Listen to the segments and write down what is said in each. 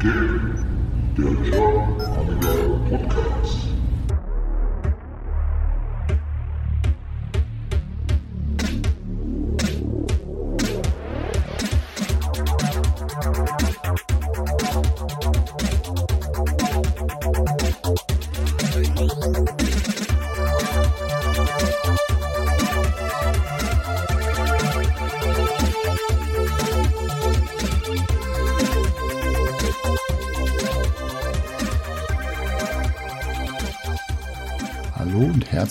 Game, der German Amiga Podcast.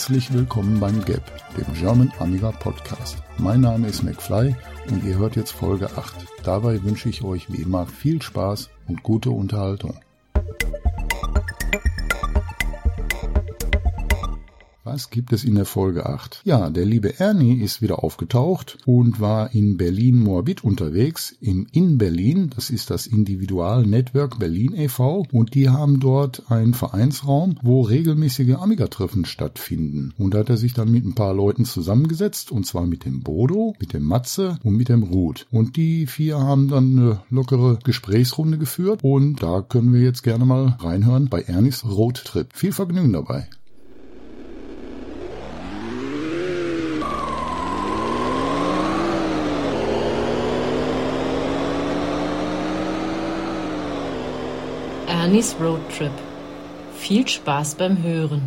Herzlich willkommen beim GAP, dem German Amiga Podcast. Mein Name ist McFly und ihr hört jetzt Folge 8. Dabei wünsche ich euch wie immer viel Spaß und gute Unterhaltung. Was gibt es in der Folge 8? Ja, der liebe Ernie ist wieder aufgetaucht und war in Berlin-Moabit unterwegs, im In Berlin, das ist das Individual Network Berlin e.V. und die haben dort einen Vereinsraum, wo regelmäßige Amiga-Treffen stattfinden. Und da hat er sich dann mit ein paar Leuten zusammengesetzt und zwar mit dem Bodo, mit dem Matze und mit dem Ruth. Und die vier haben dann eine lockere Gesprächsrunde geführt und da können wir jetzt gerne mal reinhören bei Ernies Roadtrip. Viel Vergnügen dabei. Ernies Roadtrip. Viel Spaß beim Hören.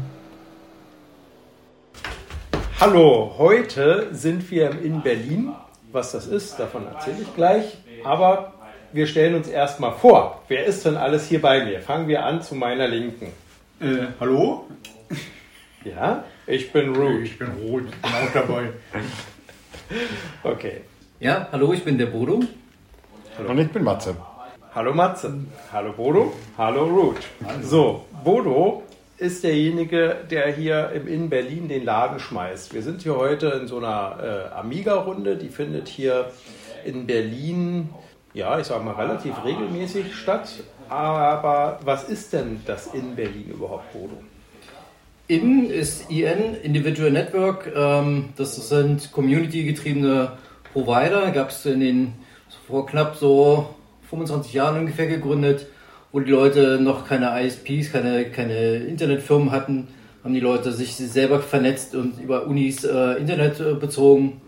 Hallo, heute sind wir in Berlin. Was das ist, davon erzähle ich gleich. Aber wir stellen uns erstmal vor. Wer ist denn alles hier bei mir? Fangen wir an zu meiner Linken. Äh, hallo? Ja, ich bin Root. Ich bin rot, bin auch dabei. Okay. Ja, hallo, ich bin der Bodo. Und ich bin Matze. Hallo Matze. Hallo Bodo. Hallo Root. So, Bodo ist derjenige, der hier im in Berlin den Laden schmeißt. Wir sind hier heute in so einer äh, Amiga-Runde, die findet hier in Berlin, ja, ich sage mal relativ regelmäßig statt. Aber was ist denn das in Berlin überhaupt, Bodo? IN ist IN, Individual Network. Ähm, das sind community-getriebene Provider. Gab es in den vor knapp so 25 Jahren ungefähr gegründet, wo die Leute noch keine ISPs, keine, keine Internetfirmen hatten, haben die Leute sich selber vernetzt und über Unis äh, Internet äh, bezogen.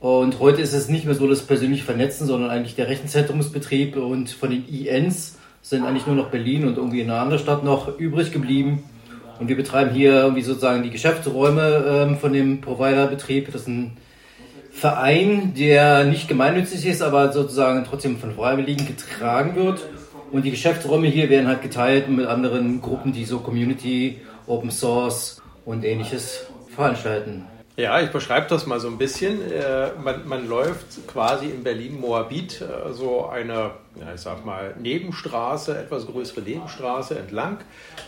Und heute ist es nicht mehr so das persönliche Vernetzen, sondern eigentlich der Rechenzentrumsbetrieb. Und von den INs sind eigentlich nur noch Berlin und irgendwie eine andere Stadt noch übrig geblieben. Und wir betreiben hier irgendwie sozusagen die Geschäftsräume ähm, von dem Providerbetrieb. Das ein Verein, der nicht gemeinnützig ist, aber sozusagen trotzdem von Freiwilligen getragen wird. Und die Geschäftsräume hier werden halt geteilt mit anderen Gruppen, die so Community, Open Source und ähnliches veranstalten. Ja, ich beschreibe das mal so ein bisschen. Äh, man, man läuft quasi in Berlin-Moabit äh, so eine, ich sag mal, Nebenstraße, etwas größere Nebenstraße entlang,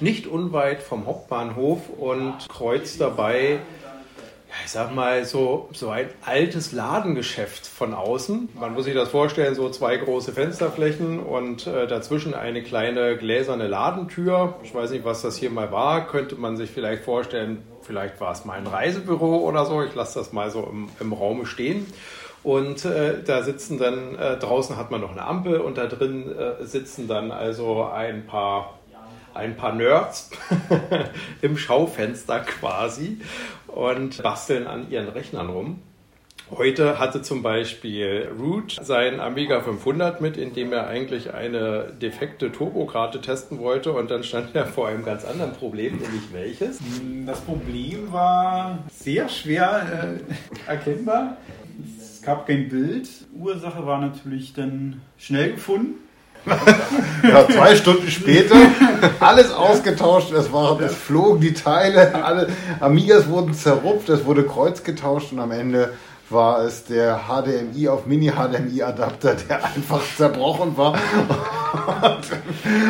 nicht unweit vom Hauptbahnhof und kreuzt dabei ich sag mal, so, so ein altes Ladengeschäft von außen. Man muss sich das vorstellen, so zwei große Fensterflächen und äh, dazwischen eine kleine gläserne Ladentür. Ich weiß nicht, was das hier mal war. Könnte man sich vielleicht vorstellen, vielleicht war es mal ein Reisebüro oder so. Ich lasse das mal so im, im Raum stehen. Und äh, da sitzen dann, äh, draußen hat man noch eine Ampel und da drin äh, sitzen dann also ein paar ein paar Nerds im Schaufenster quasi und basteln an ihren Rechnern rum. Heute hatte zum Beispiel Root sein Amiga 500 mit, in dem er eigentlich eine defekte Turbokarte testen wollte und dann stand er vor einem ganz anderen Problem, nämlich welches? Das Problem war sehr schwer äh, erkennbar. Es gab kein Bild. Ursache war natürlich dann schnell gefunden. Ja, zwei Stunden später, alles ausgetauscht, es, war, es flogen die Teile, alle Amigas wurden zerrupft, es wurde Kreuz getauscht und am Ende war es der HDMI auf Mini-HDMI-Adapter, der einfach zerbrochen war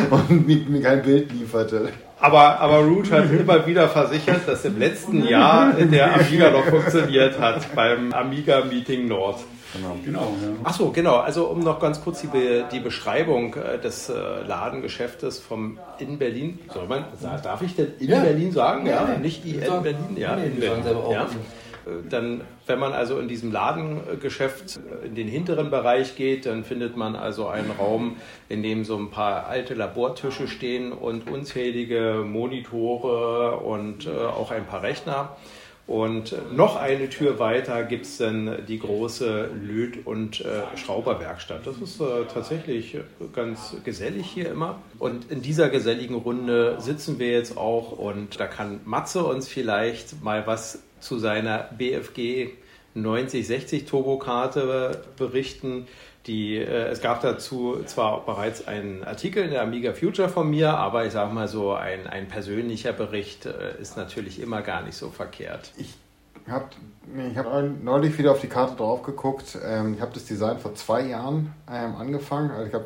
und, und mir kein Bild lieferte. Aber, aber Root hat immer wieder versichert, dass im letzten Jahr der Amiga noch funktioniert hat beim Amiga Meeting Nord. Genau. Genau, ja. Ach so, genau. Also um noch ganz kurz die, Be die Beschreibung äh, des äh, Ladengeschäftes vom in Berlin. Soll man, darf ich denn in Ja. Berlin sagen? Ja, Ja, nicht in sagen- Berlin. Ja, Nee, in Berlin. sagen selber auch Ja. in. Dann, wenn man also in diesem Ladengeschäft in den hinteren Bereich geht, dann findet man also einen Raum, in dem so ein paar alte Labortische stehen und unzählige Monitore und äh, auch ein paar Rechner. Und noch eine Tür weiter gibt es dann die große Löt- und äh, Schrauberwerkstatt. Das ist äh, tatsächlich ganz gesellig hier immer. Und in dieser geselligen Runde sitzen wir jetzt auch und da kann Matze uns vielleicht mal was zu seiner BFG 9060 Turbokarte berichten. Die, äh, es gab dazu zwar bereits einen Artikel in der Amiga Future von mir, aber ich sage mal so, ein, ein persönlicher Bericht äh, ist natürlich immer gar nicht so verkehrt. Ich habe ich hab neulich wieder auf die Karte drauf geguckt. Ähm, ich habe das Design vor zwei Jahren ähm, angefangen. Also ich habe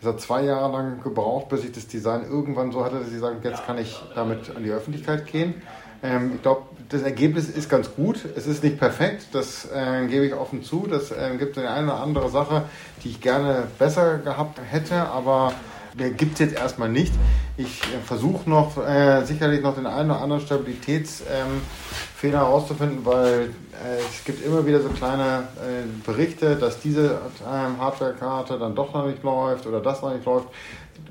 es hat zwei Jahre lang gebraucht, bis ich das Design irgendwann so hatte, dass ich sage, jetzt kann ich damit an die Öffentlichkeit gehen. Ähm, ich glaube, das Ergebnis ist ganz gut. Es ist nicht perfekt, das äh, gebe ich offen zu. Das äh, gibt eine oder andere Sache, die ich gerne besser gehabt hätte, aber der gibt es jetzt erstmal nicht. Ich äh, versuche noch äh, sicherlich noch den einen oder anderen Stabilitätsfehler ähm, herauszufinden, weil äh, es gibt immer wieder so kleine äh, Berichte, dass diese ähm, Hardware-Karte dann doch noch nicht läuft oder das noch nicht läuft.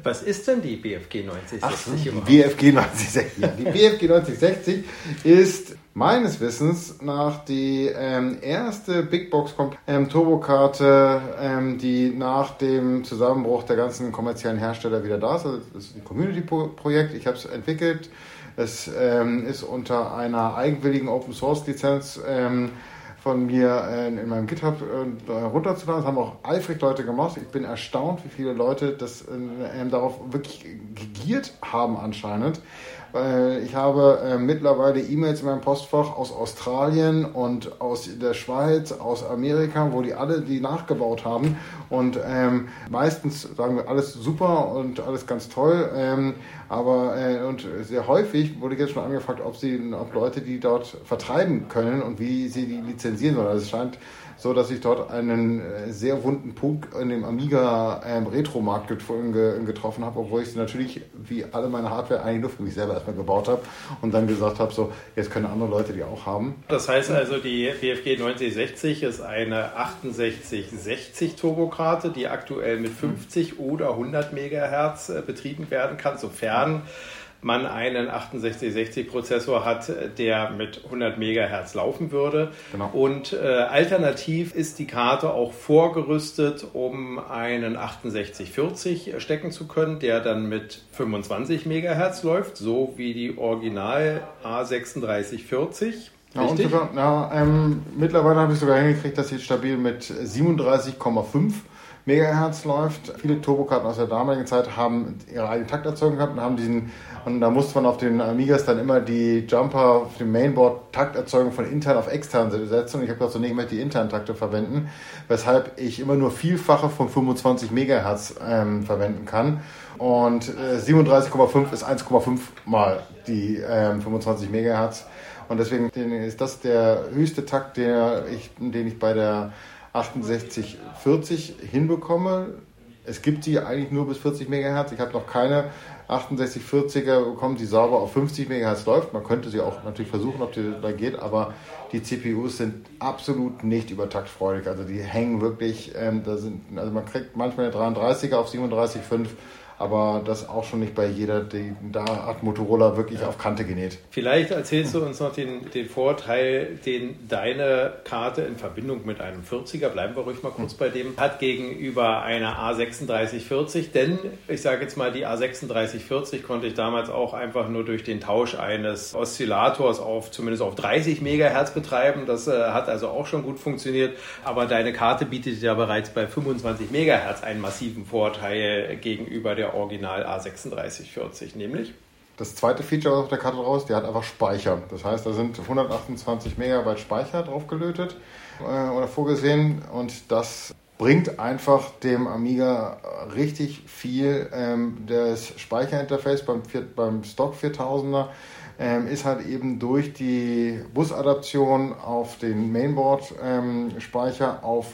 Was ist denn die BFG 9060 Ach, die BFG 9060. Ja, die BFG 9060 ist meines Wissens nach die ähm, erste Big Box ähm, Turbokarte, ähm, die nach dem Zusammenbruch der ganzen kommerziellen Hersteller wieder da ist. Also das ist ein Community-Projekt. Ich habe es entwickelt. Es ähm, ist unter einer eigenwilligen Open Source Lizenz ähm, von mir äh, in meinem GitHub äh, runterzuladen. Das haben auch eifrig Leute gemacht. Ich bin erstaunt, wie viele Leute das äh, darauf wirklich gegiert haben anscheinend. Ich habe äh, mittlerweile E-Mails in meinem Postfach aus Australien und aus der Schweiz, aus Amerika, wo die alle die nachgebaut haben. Und ähm, meistens sagen wir alles super und alles ganz toll. Ähm, aber äh, und sehr häufig wurde jetzt schon angefragt, ob sie, ob Leute die dort vertreiben können und wie sie die lizenzieren sollen. Also es scheint so dass ich dort einen äh, sehr wunden Punkt in dem Amiga ähm, Retro-Markt getroffen habe, obwohl ich sie natürlich wie alle meine Hardware eigentlich nur für mich selber erstmal gebaut habe und dann gesagt habe, so jetzt können andere Leute die auch haben. Das heißt also, die BFG 9060 ist eine 6860 Turbokarte, die aktuell mit 50 oder 100 Megahertz äh, betrieben werden kann, sofern man einen 6860-Prozessor hat, der mit 100 Megahertz laufen würde. Genau. Und äh, alternativ ist die Karte auch vorgerüstet, um einen 6840 stecken zu können, der dann mit 25 Megahertz läuft, so wie die Original A3640. Ja, und sogar, ja, ähm, mittlerweile habe ich sogar hingekriegt, dass sie stabil mit 37,5 Megahertz läuft. Viele Turbokarten aus der damaligen Zeit haben ihre eigene Takterzeugung gehabt und haben diesen und da musste man auf den Amigas dann immer die Jumper auf dem Mainboard Takterzeugung von intern auf extern setzen. Und ich habe gesagt, so, nee, ich die internen Takte verwenden, weshalb ich immer nur Vielfache von 25 Megahertz ähm, verwenden kann. Und äh, 37,5 ist 1,5 mal die ähm, 25 Megahertz. Und deswegen ist das der höchste Takt, der ich, den ich bei der 6840 hinbekomme. Es gibt sie eigentlich nur bis 40 Megahertz. Ich habe noch keine 6840er bekommen, die sauber auf 50 MHz läuft. Man könnte sie auch natürlich versuchen, ob die da geht, aber die CPUs sind absolut nicht übertaktfreudig. Also die hängen wirklich, ähm, da sind, also man kriegt manchmal eine 33er auf 37,5 aber das auch schon nicht bei jeder, die, da hat Motorola wirklich ja. auf Kante genäht. Vielleicht erzählst du uns noch den, den Vorteil, den deine Karte in Verbindung mit einem 40er, bleiben wir ruhig mal kurz hm. bei dem, hat gegenüber einer A3640, denn ich sage jetzt mal, die A3640 konnte ich damals auch einfach nur durch den Tausch eines Oszillators auf zumindest auf 30 Megahertz betreiben. Das äh, hat also auch schon gut funktioniert, aber deine Karte bietet ja bereits bei 25 Megahertz einen massiven Vorteil gegenüber der der Original A3640, nämlich das zweite Feature auf der Karte raus, die hat einfach Speicher. Das heißt, da sind 128 Megabyte Speicher draufgelötet äh, oder vorgesehen und das bringt einfach dem Amiga richtig viel. Ähm, das Speicherinterface beim, beim Stock 4000er ähm, ist halt eben durch die Busadaption auf den Mainboard-Speicher ähm, auf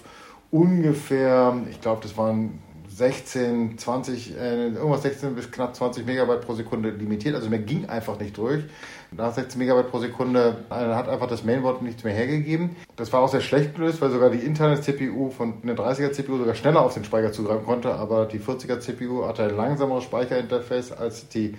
ungefähr, ich glaube, das waren 16, 20, äh, irgendwas 16 bis knapp 20 Megabyte pro Sekunde limitiert. Also mehr ging einfach nicht durch. Nach 16 Megabyte pro Sekunde äh, hat einfach das Mainboard nichts mehr hergegeben. Das war auch sehr schlecht gelöst, weil sogar die interne CPU von einer 30er CPU sogar schneller auf den Speicher zugreifen konnte, aber die 40er CPU hatte ein langsameres Speicherinterface als die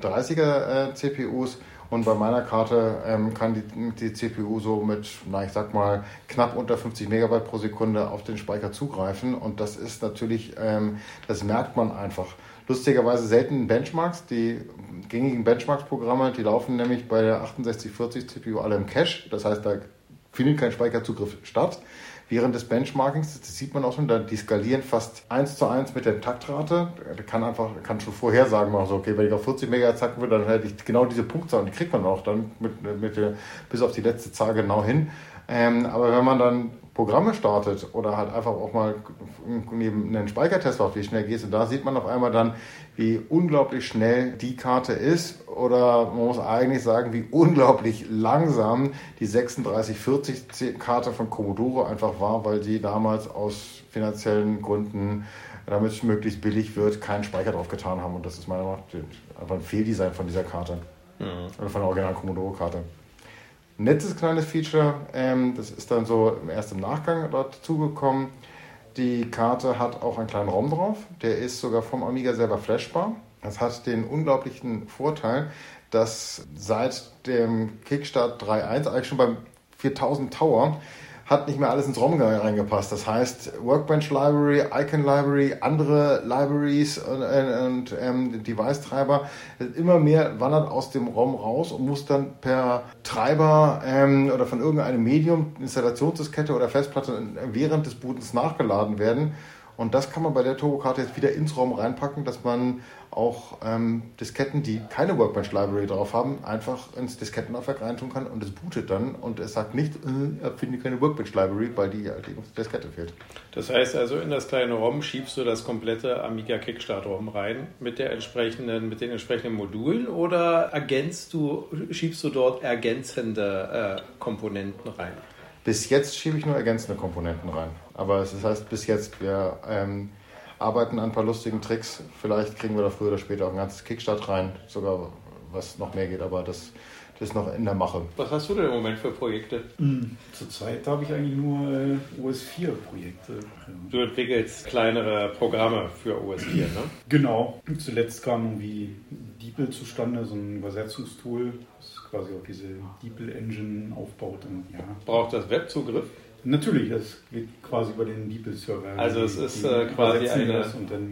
30er äh, CPUs. Und bei meiner Karte ähm, kann die, die CPU so mit, na ich sag mal, knapp unter 50 Megabyte pro Sekunde auf den Speicher zugreifen. Und das ist natürlich, ähm, das merkt man einfach. Lustigerweise selten Benchmarks. Die gängigen Benchmarks-Programme, die laufen nämlich bei der 6840 CPU alle im Cache. Das heißt, da findet kein Speicherzugriff statt während des Benchmarkings, das sieht man auch schon, die skalieren fast eins zu eins mit der Taktrate. Der kann einfach, kann schon vorhersagen, also okay, wenn ich auf 40 MHz zacken will, dann hätte ich genau diese Punktzahl und die kriegt man auch dann mit, mit der, bis auf die letzte Zahl genau hin. Ähm, aber wenn man dann Programme startet oder halt einfach auch mal neben einen Speichertest macht, wie schnell es, und da sieht man auf einmal dann, wie unglaublich schnell die Karte ist oder man muss eigentlich sagen, wie unglaublich langsam die 3640 Karte von Commodore einfach war, weil die damals aus finanziellen Gründen, damit es möglichst billig wird, keinen Speicher drauf getan haben und das ist meiner Meinung nach einfach ein Fehldesign von dieser Karte. Mhm. Oder von der originalen Commodore-Karte nettes kleines Feature. Ähm, das ist dann so erst im Nachgang dort zugekommen. Die Karte hat auch einen kleinen ROM drauf. Der ist sogar vom Amiga selber flashbar. Das hat den unglaublichen Vorteil, dass seit dem Kickstart 3.1, eigentlich schon beim 4000 Tower, hat nicht mehr alles ins ROM reingepasst. Das heißt, Workbench Library, Icon Library, andere Libraries und, und ähm, Device-Treiber, immer mehr wandert aus dem ROM raus und muss dann per Treiber ähm, oder von irgendeinem Medium, Installationsdiskette oder Festplatte während des Bootens nachgeladen werden. Und das kann man bei der Turbokarte jetzt wieder ins ROM reinpacken, dass man auch ähm, Disketten, die keine Workbench Library drauf haben, einfach ins Diskettenlaufwerk reintun kann und es bootet dann und es sagt nicht, äh, er findet keine Workbench Library, weil die halt die Diskette fehlt. Das heißt also, in das kleine ROM schiebst du das komplette Amiga Kickstart ROM rein mit der entsprechenden, mit den entsprechenden Modulen oder ergänzt du, schiebst du dort ergänzende äh, Komponenten rein? Bis jetzt schiebe ich nur ergänzende Komponenten rein. Aber es das heißt bis jetzt, wir ähm, arbeiten an ein paar lustigen Tricks. Vielleicht kriegen wir da früher oder später auch ein ganzes Kickstart rein, sogar was noch mehr geht, aber das, das ist noch in der Mache. Was hast du denn im Moment für Projekte? Mhm. Zurzeit habe ich eigentlich nur äh, OS4-Projekte. Du entwickelst kleinere Programme für OS4, ne? Genau. Zuletzt kam irgendwie DeepL zustande, so ein Übersetzungstool, quasi auch diese DeepL Engine aufbaut. Und, ja. Braucht das Webzugriff? Natürlich, das geht quasi über den DeepL-Server. Also es ist äh, quasi eine,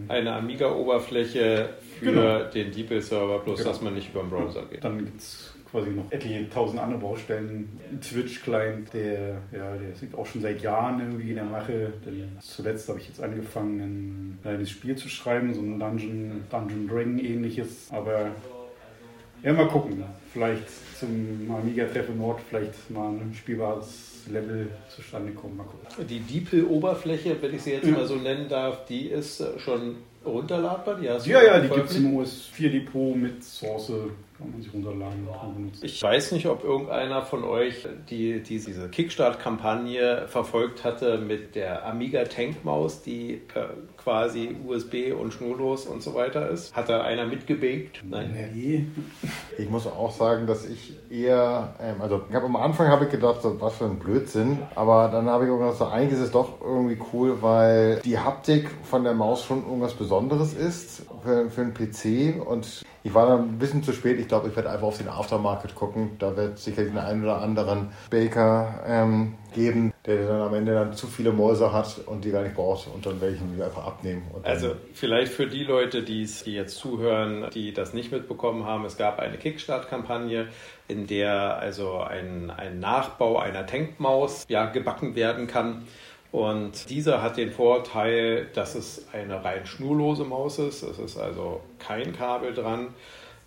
eine Amiga-Oberfläche für genau. den DeepL-Server, bloß genau. dass man nicht über den Browser geht. Dann gibt es quasi noch etliche tausend andere Baustellen. Twitch-Client, der, ja, der ist auch schon seit Jahren irgendwie in der Mache. Denn zuletzt habe ich jetzt angefangen, ein kleines Spiel zu schreiben, so ein Dungeon, Dungeon Dragon ähnliches. Aber ja, mal gucken. Vielleicht zum Amiga-Treffen Nord vielleicht mal ein spielbares Level zustande kommen. Mal gucken. Die DeepL-Oberfläche, wenn ich sie jetzt ja. mal so nennen darf, die ist schon runterladbar? Die ja, ja, die gibt es im OS4-Depot mit Source kann man sich runterladen Ich weiß nicht, ob irgendeiner von euch die, die diese Kickstart-Kampagne verfolgt hatte mit der Amiga Tankmaus, die äh, quasi USB und schnurlos und so weiter ist. Hat da einer mitgebaked? Nein. Nee. Ich muss auch sagen, dass ich eher, ähm, also ich habe am Anfang habe ich gedacht, so, was für ein Blödsinn, aber dann habe ich auch gedacht, so, eigentlich ist es doch irgendwie cool, weil die Haptik von der Maus schon irgendwas Besonderes ist für, für einen PC und ich war dann ein bisschen zu spät. Ich glaube, ich werde einfach auf den Aftermarket gucken. Da wird sicherlich den einen oder anderen Baker ähm, geben, der dann am Ende dann zu viele Mäuse hat und die gar nicht braucht und dann ich ihn einfach abnehmen. also vielleicht für die Leute, die jetzt zuhören, die das nicht mitbekommen haben, es gab eine Kickstart-Kampagne, in der also ein, ein Nachbau einer Tankmaus ja, gebacken werden kann. Und dieser hat den Vorteil, dass es eine rein schnurlose Maus ist. Es ist also kein Kabel dran.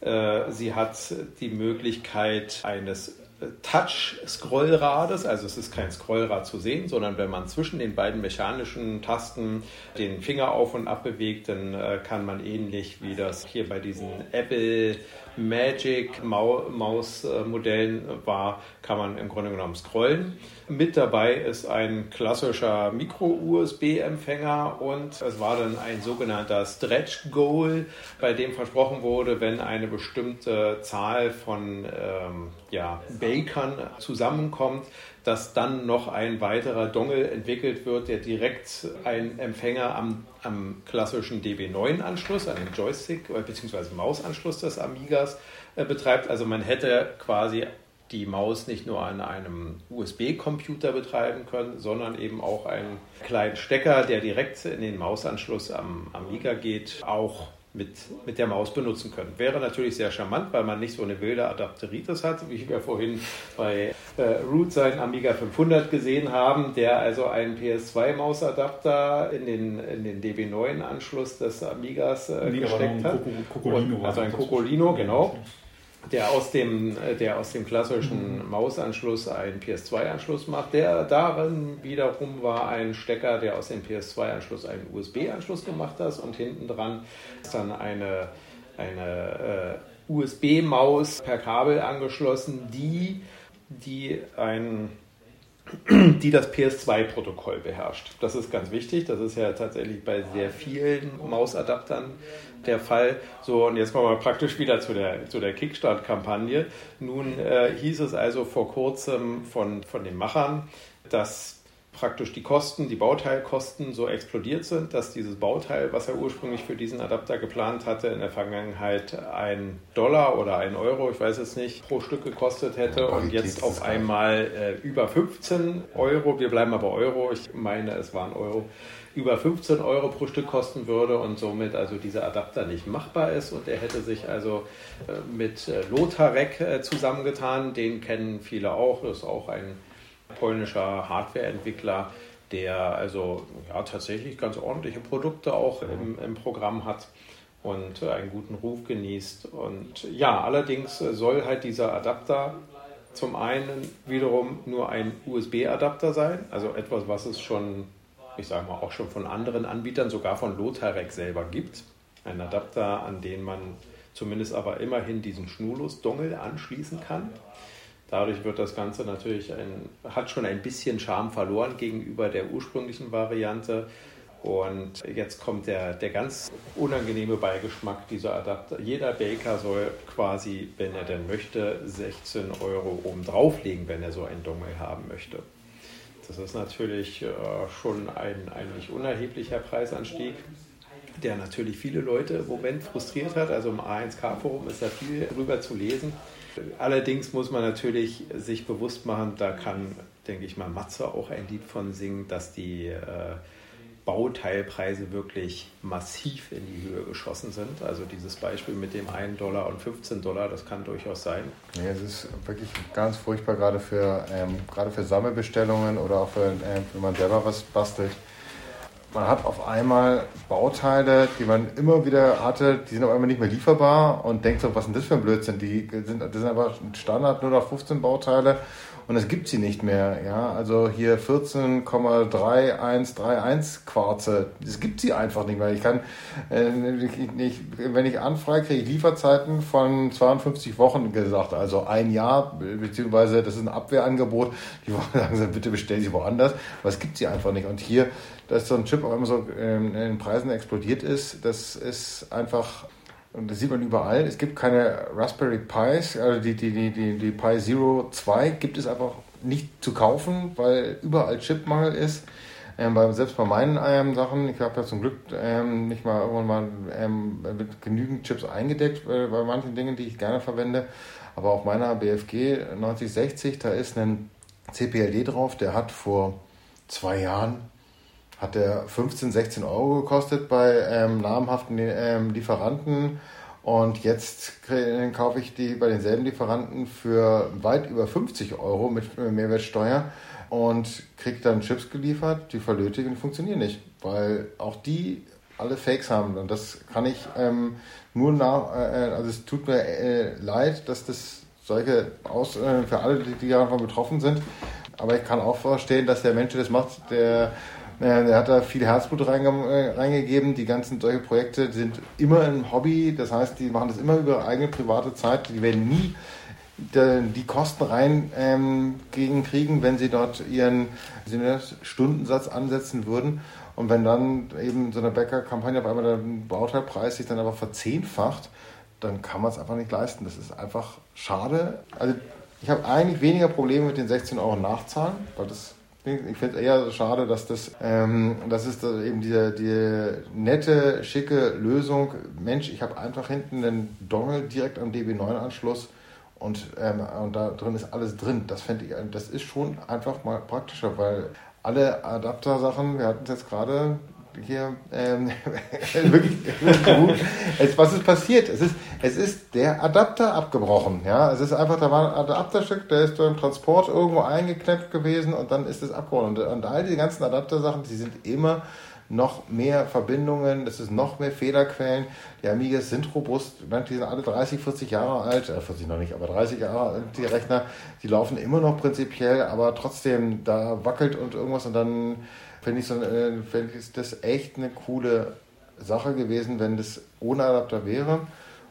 Äh, sie hat die Möglichkeit eines Touch-Scrollrades, also es ist kein Scrollrad zu sehen, sondern wenn man zwischen den beiden mechanischen Tasten den Finger auf und ab bewegt, dann äh, kann man ähnlich wie das hier bei diesen Apple Magic Maus-Modellen war, kann man im Grunde genommen scrollen. Mit dabei ist ein klassischer Micro-USB-Empfänger und es war dann ein sogenannter Stretch Goal, bei dem versprochen wurde, wenn eine bestimmte Zahl von ähm, ja, Bakern zusammenkommt, dass dann noch ein weiterer Dongle entwickelt wird, der direkt einen Empfänger am, am klassischen DB9-Anschluss, an den Joystick bzw. Mausanschluss des Amigas äh, betreibt. Also man hätte quasi die Maus nicht nur an einem USB-Computer betreiben können, sondern eben auch einen kleinen Stecker, der direkt in den Mausanschluss am Amiga geht, auch mit, mit der Maus benutzen können. Wäre natürlich sehr charmant, weil man nicht so eine wilde Adapteritis hat, wie wir vorhin bei äh, Root seinen Amiga 500 gesehen haben, der also einen PS2-Mausadapter in den, in den DB9-Anschluss des Amigas äh, gesteckt hat. Cocolino also ein Cocolino, genau der aus dem, äh, der aus dem klassischen Mausanschluss einen PS2-Anschluss macht. Der darin wiederum war ein Stecker, der aus dem PS2-Anschluss einen USB-Anschluss gemacht hat und hinten dran ist dann eine, eine äh, USB-Maus per Kabel angeschlossen, die, die ein die das PS2-Protokoll beherrscht. Das ist ganz wichtig. Das ist ja tatsächlich bei sehr vielen Mausadaptern der Fall. So, und jetzt kommen wir praktisch wieder zu der, zu der Kickstart-Kampagne. Nun äh, hieß es also vor kurzem von, von den Machern, dass praktisch die Kosten, die Bauteilkosten so explodiert sind, dass dieses Bauteil, was er ursprünglich für diesen Adapter geplant hatte, in der Vergangenheit ein Dollar oder ein Euro, ich weiß es nicht, pro Stück gekostet hätte und jetzt auf einmal äh, über 15 Euro, wir bleiben aber Euro, ich meine es waren Euro, über 15 Euro pro Stück kosten würde und somit also dieser Adapter nicht machbar ist. Und er hätte sich also äh, mit äh, Lotharek äh, zusammengetan, den kennen viele auch, das ist auch ein polnischer Hardwareentwickler, der also ja, tatsächlich ganz ordentliche Produkte auch im, im Programm hat und einen guten Ruf genießt. Und ja, allerdings soll halt dieser Adapter zum einen wiederum nur ein USB-Adapter sein, also etwas, was es schon ich sage mal, auch schon von anderen Anbietern, sogar von Lotharek selber gibt. Ein Adapter, an den man zumindest aber immerhin diesen Schnurlos-Dongle anschließen kann. Dadurch wird das Ganze natürlich ein, hat schon ein bisschen Charme verloren gegenüber der ursprünglichen Variante. Und jetzt kommt der, der ganz unangenehme Beigeschmack dieser Adapter. Jeder Baker soll quasi, wenn er denn möchte, 16 Euro oben drauflegen, wenn er so einen Dongle haben möchte. Das ist natürlich äh, schon ein, ein nicht unerheblicher Preisanstieg, der natürlich viele Leute im Moment frustriert hat. Also im A1K-Forum ist da viel drüber zu lesen. Allerdings muss man natürlich sich bewusst machen, da kann, denke ich mal, Matze auch ein Lied von singen, dass die äh, Bauteilpreise wirklich massiv in die Höhe geschossen sind. Also dieses Beispiel mit dem 1 Dollar und 15 Dollar, das kann durchaus sein. Ja, es ist wirklich ganz furchtbar, gerade für, ähm, gerade für Sammelbestellungen oder auch für, ähm, wenn man selber was bastelt. Man hat auf einmal Bauteile, die man immer wieder hatte, die sind auf einmal nicht mehr lieferbar und denkt so, was ist denn das für ein Blödsinn? Die sind, das sind einfach Standard nur noch 15 Bauteile und es gibt sie nicht mehr. Ja, also hier 14,3131 Quarze, das gibt sie einfach nicht mehr. Ich kann, äh, ich, wenn ich anfrage, kriege ich Lieferzeiten von 52 Wochen gesagt, also ein Jahr, beziehungsweise das ist ein Abwehrangebot. Die sagen sie, bitte bestellen Sie woanders, aber es gibt sie einfach nicht. Und hier, dass so ein Chip auch immer so ähm, in Preisen explodiert ist, das ist einfach und das sieht man überall. Es gibt keine Raspberry Pis, also die, die, die, die, die Pi Zero 2 gibt es einfach nicht zu kaufen, weil überall Chipmangel ist. Ähm, bei, selbst bei meinen ähm, Sachen, ich habe ja zum Glück ähm, nicht mal irgendwann mal ähm, mit genügend Chips eingedeckt äh, bei manchen Dingen, die ich gerne verwende. Aber auf meiner BFG 9060, da ist ein CPLD drauf, der hat vor zwei Jahren hat der 15, 16 Euro gekostet bei ähm, namhaften ähm, Lieferanten. Und jetzt kaufe ich die bei denselben Lieferanten für weit über 50 Euro mit Mehrwertsteuer und kriege dann Chips geliefert, die verlötigen und funktionieren nicht, weil auch die alle Fakes haben. Und das kann ich ähm, nur nach, äh, also es tut mir äh, leid, dass das solche aus, äh, für alle, die, die davon betroffen sind. Aber ich kann auch verstehen, dass der Mensch, der das macht, der, der hat da viel Herzblut äh, reingegeben. Die ganzen solche Projekte sind immer ein Hobby. Das heißt, die machen das immer über eigene private Zeit. Die werden nie die Kosten rein ähm, gegen kriegen, wenn sie dort ihren Stundensatz ansetzen würden. Und wenn dann eben so eine Bäckerkampagne auf einmal der Bauteilpreis sich dann aber verzehnfacht, dann kann man es einfach nicht leisten. Das ist einfach schade. Also ich habe eigentlich weniger Probleme mit den 16 Euro Nachzahlen, weil das ich finde es eher schade, dass das, ähm, das ist eben diese die nette, schicke Lösung. Mensch, ich habe einfach hinten einen Dongle direkt am DB9-Anschluss und, ähm, und da drin ist alles drin. Das fände ich, das ist schon einfach mal praktischer, weil alle Adapter-Sachen, wir hatten es jetzt gerade hier, ähm, wirklich, gut. Es, was ist passiert? Es ist, es ist der Adapter abgebrochen. Ja, es ist einfach, da war ein Adapterstück, der ist beim Transport irgendwo eingeklemmt gewesen und dann ist es abgebrochen. Und, und all die ganzen Adapter-Sachen, die sind immer noch mehr Verbindungen, das ist noch mehr Fehlerquellen. Die Amigas sind robust, die sind alle 30, 40 Jahre alt, äh 40 noch nicht, aber 30 Jahre alt, die Rechner, die laufen immer noch prinzipiell, aber trotzdem, da wackelt und irgendwas und dann finde ich, so, äh, find ich das echt eine coole Sache gewesen, wenn das ohne Adapter wäre.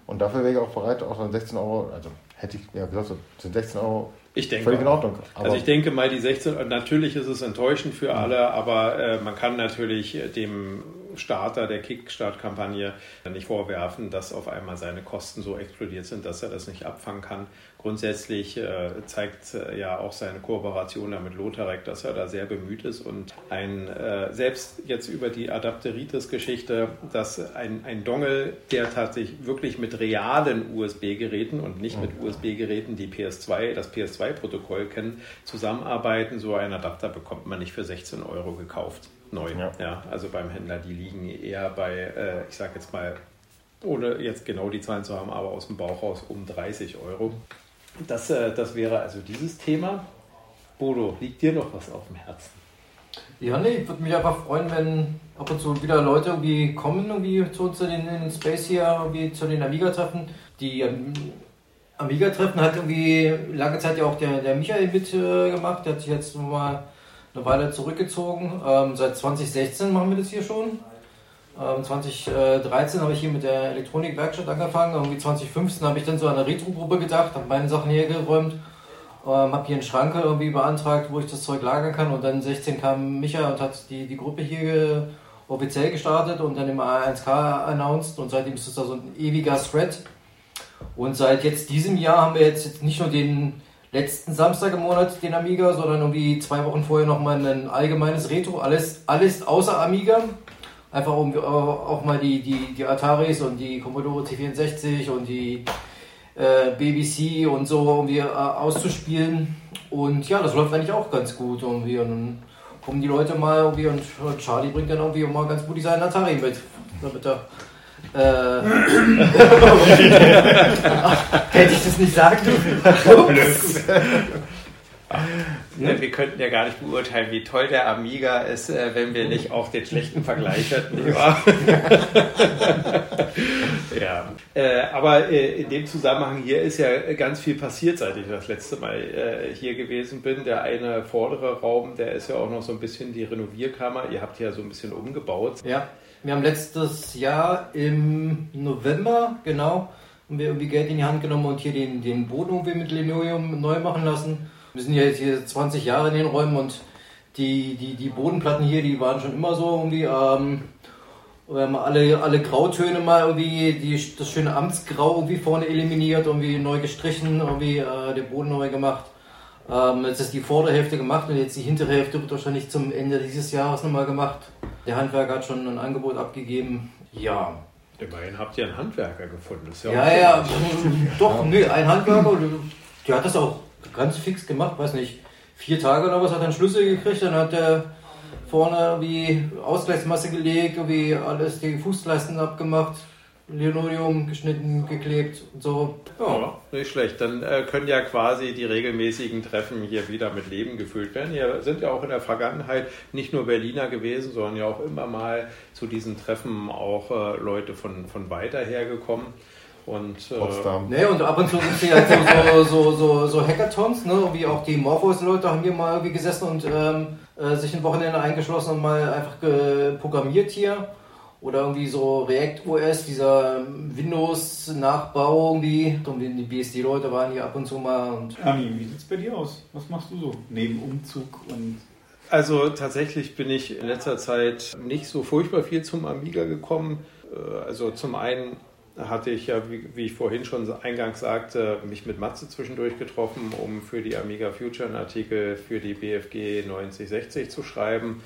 Und dafür wäre ich auch bereit, auch dann 16 Euro, also hätte ich ja gesagt, so sind 16 Euro ich denke, völlig in Ordnung. also ich denke mal, die 16, natürlich ist es enttäuschend für alle, aber äh, man kann natürlich dem Starter der Kickstart-Kampagne nicht vorwerfen, dass auf einmal seine Kosten so explodiert sind, dass er das nicht abfangen kann. Grundsätzlich äh, zeigt äh, ja auch seine Kooperation da mit Lotharek, dass er da sehr bemüht ist und ein, äh, selbst jetzt über die Adapteritis-Geschichte, dass ein, ein Dongle, der tatsächlich wirklich mit realen USB-Geräten und nicht mit USB-Geräten, die PS2, das PS2-Protokoll kennen, zusammenarbeiten, so einen Adapter bekommt man nicht für 16 Euro gekauft neu. Ja. ja. also beim Händler, die liegen eher bei, äh, ich sag jetzt mal, ohne jetzt genau die Zahlen zu haben, aber aus dem Bauch raus um 30 Euro. Das, äh, das wäre also dieses Thema. Bodo, liegt dir noch was auf dem Herzen? Ja, nee, ich würde mich einfach freuen, wenn ab und zu wieder Leute irgendwie kommen, irgendwie zu uns in den Space hier, irgendwie zu den Amiga-Treffen. Die ähm, Amiga-Treffen hat irgendwie lange Zeit ja auch der, der Michael mitgemacht. Äh, der hat sich jetzt mal eine Weile zurückgezogen. Ähm, seit 2016 machen wir das hier schon. Ähm, 2013 habe ich hier mit der Elektronikwerkstatt angefangen. Irgendwie 2015 habe ich dann so an eine Retro-Gruppe gedacht, habe meine Sachen hergeräumt, ähm, habe hier einen Schrank irgendwie beantragt, wo ich das Zeug lagern kann. Und dann 16 kam Micha und hat die, die Gruppe hier offiziell gestartet und dann im A1K announced. Und seitdem ist das da so ein ewiger Thread. Und seit jetzt diesem Jahr haben wir jetzt nicht nur den letzten Samstag im Monat den Amiga, sondern irgendwie zwei Wochen vorher nochmal ein allgemeines Retro. Alles, alles außer Amiga. Einfach um auch mal die, die, die Ataris und die Commodore T64 und die äh, BBC und so irgendwie äh, auszuspielen. Und ja, das läuft eigentlich auch ganz gut irgendwie. Und kommen die Leute mal irgendwie und Charlie bringt dann irgendwie mal ganz gut seinen Atari mit. Damit er äh, Hätte ich das nicht sagen dürfen. Ne, wir könnten ja gar nicht beurteilen, wie toll der Amiga ist, äh, wenn wir nicht auch den schlechten Vergleich hätten, ja. Äh, aber äh, in dem Zusammenhang hier ist ja ganz viel passiert, seit ich das letzte Mal hier gewesen bin. Der eine vordere Raum, der ist ja auch noch so ein bisschen die Renovierkammer. Ihr habt ja so ein bisschen umgebaut. Ja. Wir haben letztes Jahr im November, genau, haben wir irgendwie Geld in die Hand genommen und hier den, den Boden irgendwie mit Linoleum neu machen lassen. Wir sind ja jetzt hier 20 Jahre in den Räumen und die, die, die Bodenplatten hier, die waren schon immer so irgendwie, ähm, wir haben alle, alle Grautöne mal irgendwie, die, das schöne Amtsgrau irgendwie vorne eliminiert, irgendwie neu gestrichen, irgendwie äh, den Boden neu gemacht. Ähm, jetzt ist die Vorderhälfte gemacht und jetzt die hintere Hälfte wird wahrscheinlich zum Ende dieses Jahres nochmal gemacht. Der Handwerker hat schon ein Angebot abgegeben. Ja. Immerhin habt ihr einen Handwerker gefunden. Ja, ja, ja doch, nö, ein Handwerker, der hat das auch ganz fix gemacht, weiß nicht, vier Tage oder was, hat er einen Schlüssel gekriegt, dann hat er vorne wie Ausgleichsmasse gelegt, wie alles die Fußleisten abgemacht, Linoleum geschnitten, geklebt und so. Ja, ja nicht schlecht. Dann äh, können ja quasi die regelmäßigen Treffen hier wieder mit Leben gefüllt werden. Hier sind ja auch in der Vergangenheit nicht nur Berliner gewesen, sondern ja auch immer mal zu diesen Treffen auch äh, Leute von, von weiter her gekommen. Und, äh, Potsdam. Ne, und ab und zu sind sie halt so, so, so, so Hackathons, ne? wie auch die Morphos-Leute haben hier mal irgendwie gesessen und ähm, äh, sich ein Wochenende eingeschlossen und mal einfach programmiert hier. Oder irgendwie so React OS, dieser Windows-Nachbau irgendwie. Und die, die BSD-Leute waren hier ab und zu mal. Und Ami, wie sieht's bei dir aus? Was machst du so? Neben Umzug und Also tatsächlich bin ich in letzter Zeit nicht so furchtbar viel zum Amiga gekommen. Äh, Also zum einen hatte ich ja, wie, wie ich vorhin schon eingangs sagte, mich mit Matze zwischendurch getroffen, um für die Amiga Future einen Artikel für die BFG 9060 zu schreiben.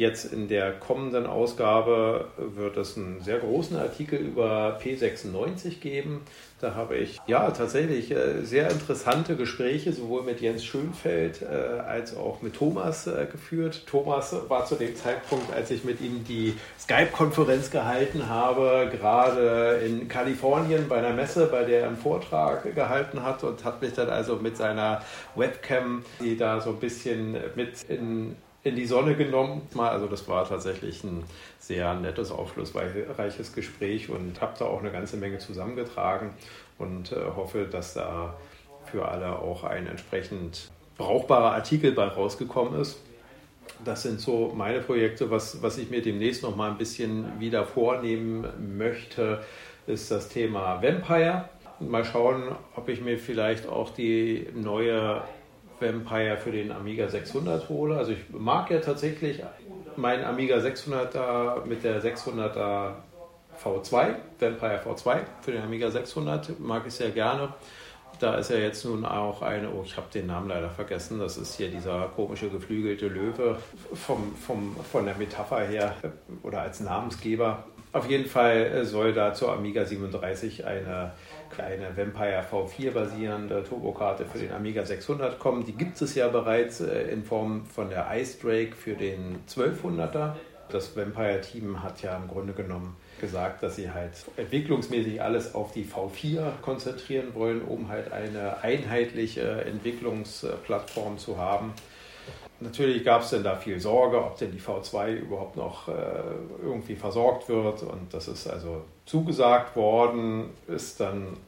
Jetzt in der kommenden Ausgabe wird es einen sehr großen Artikel über P96 geben. Da habe ich ja tatsächlich äh, sehr interessante Gespräche sowohl mit Jens Schönfeld äh, als auch mit Thomas äh, geführt. Thomas war zu dem Zeitpunkt, als ich mit ihm die Skype-Konferenz gehalten habe, gerade in Kalifornien bei einer Messe, bei der er einen Vortrag gehalten hat und hat mich dann also mit seiner Webcam, die da so ein bisschen mit in in die Sonne genommen. Also das war tatsächlich ein sehr nettes, aufschlussreiches Gespräch und habe da auch eine ganze Menge zusammengetragen und äh, hoffe, dass da für alle auch ein entsprechend brauchbarer Artikel bei rausgekommen ist. Das sind so meine Projekte. Was, was ich mir demnächst noch mal ein bisschen wieder vornehmen möchte, ist das Thema Vampire. Mal schauen, ob ich mir vielleicht auch die neue Vampire für den Amiga 600 hole. Also ich mag ja tatsächlich meinen Amiga 600er mit der 600er V2, Vampire V2 für den Amiga 600, mag ich sehr gerne. Da ist ja jetzt nun auch eine, oh, ich habe den Namen leider vergessen, das ist hier dieser komische geflügelte Löwe vom, vom, von der Metapher her oder als Namensgeber. Auf jeden Fall soll da zur Amiga 37 eine kleine Vampire V4 basierende Turbokarte für den Amiga 600 kommen. Die gibt es ja bereits äh, in Form von der Ice Drake für den 1200er. Das Vampire-Team hat ja im Grunde genommen gesagt, dass sie halt entwicklungsmäßig alles auf die V4 konzentrieren wollen, um halt eine einheitliche Entwicklungsplattform zu haben. Natürlich gab es denn da viel Sorge, ob denn die V2 überhaupt noch äh, irgendwie versorgt wird. Und das ist also zugesagt worden, ist dann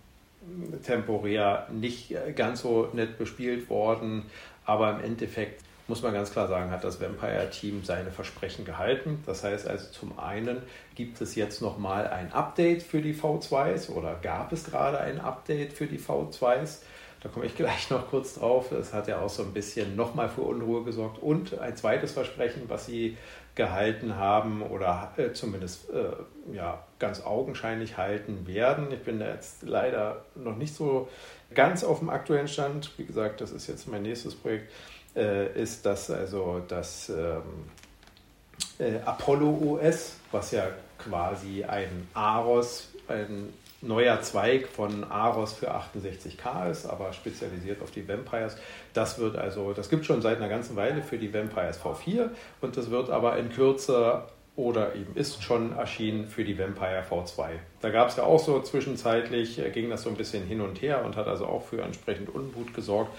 temporär nicht ganz so nett bespielt worden. Aber im Endeffekt muss man ganz klar sagen, hat das Vampire-Team seine Versprechen gehalten. Das heißt also zum einen gibt es jetzt nochmal ein Update für die V2s oder gab es gerade ein Update für die V2s. Da komme ich gleich noch kurz drauf. Das hat ja auch so ein bisschen nochmal für Unruhe gesorgt. Und ein zweites Versprechen, was sie gehalten haben oder äh, zumindest äh, ja, ganz augenscheinlich halten werden. Ich bin da jetzt leider noch nicht so ganz auf dem aktuellen Stand. Wie gesagt, das ist jetzt mein nächstes Projekt. Äh, ist das also das ähm, äh, Apollo OS, was ja quasi ein Aros, ein neuer Zweig von Aros für 68K ist, aber spezialisiert auf die Vampires. Das wird also, das gibt schon seit einer ganzen Weile für die Vampires V4 und das wird aber in Kürze oder eben ist schon erschienen für die Vampire V2. Da gab es ja auch so zwischenzeitlich, äh, ging das so ein bisschen hin und her und hat also auch für entsprechend Unmut gesorgt.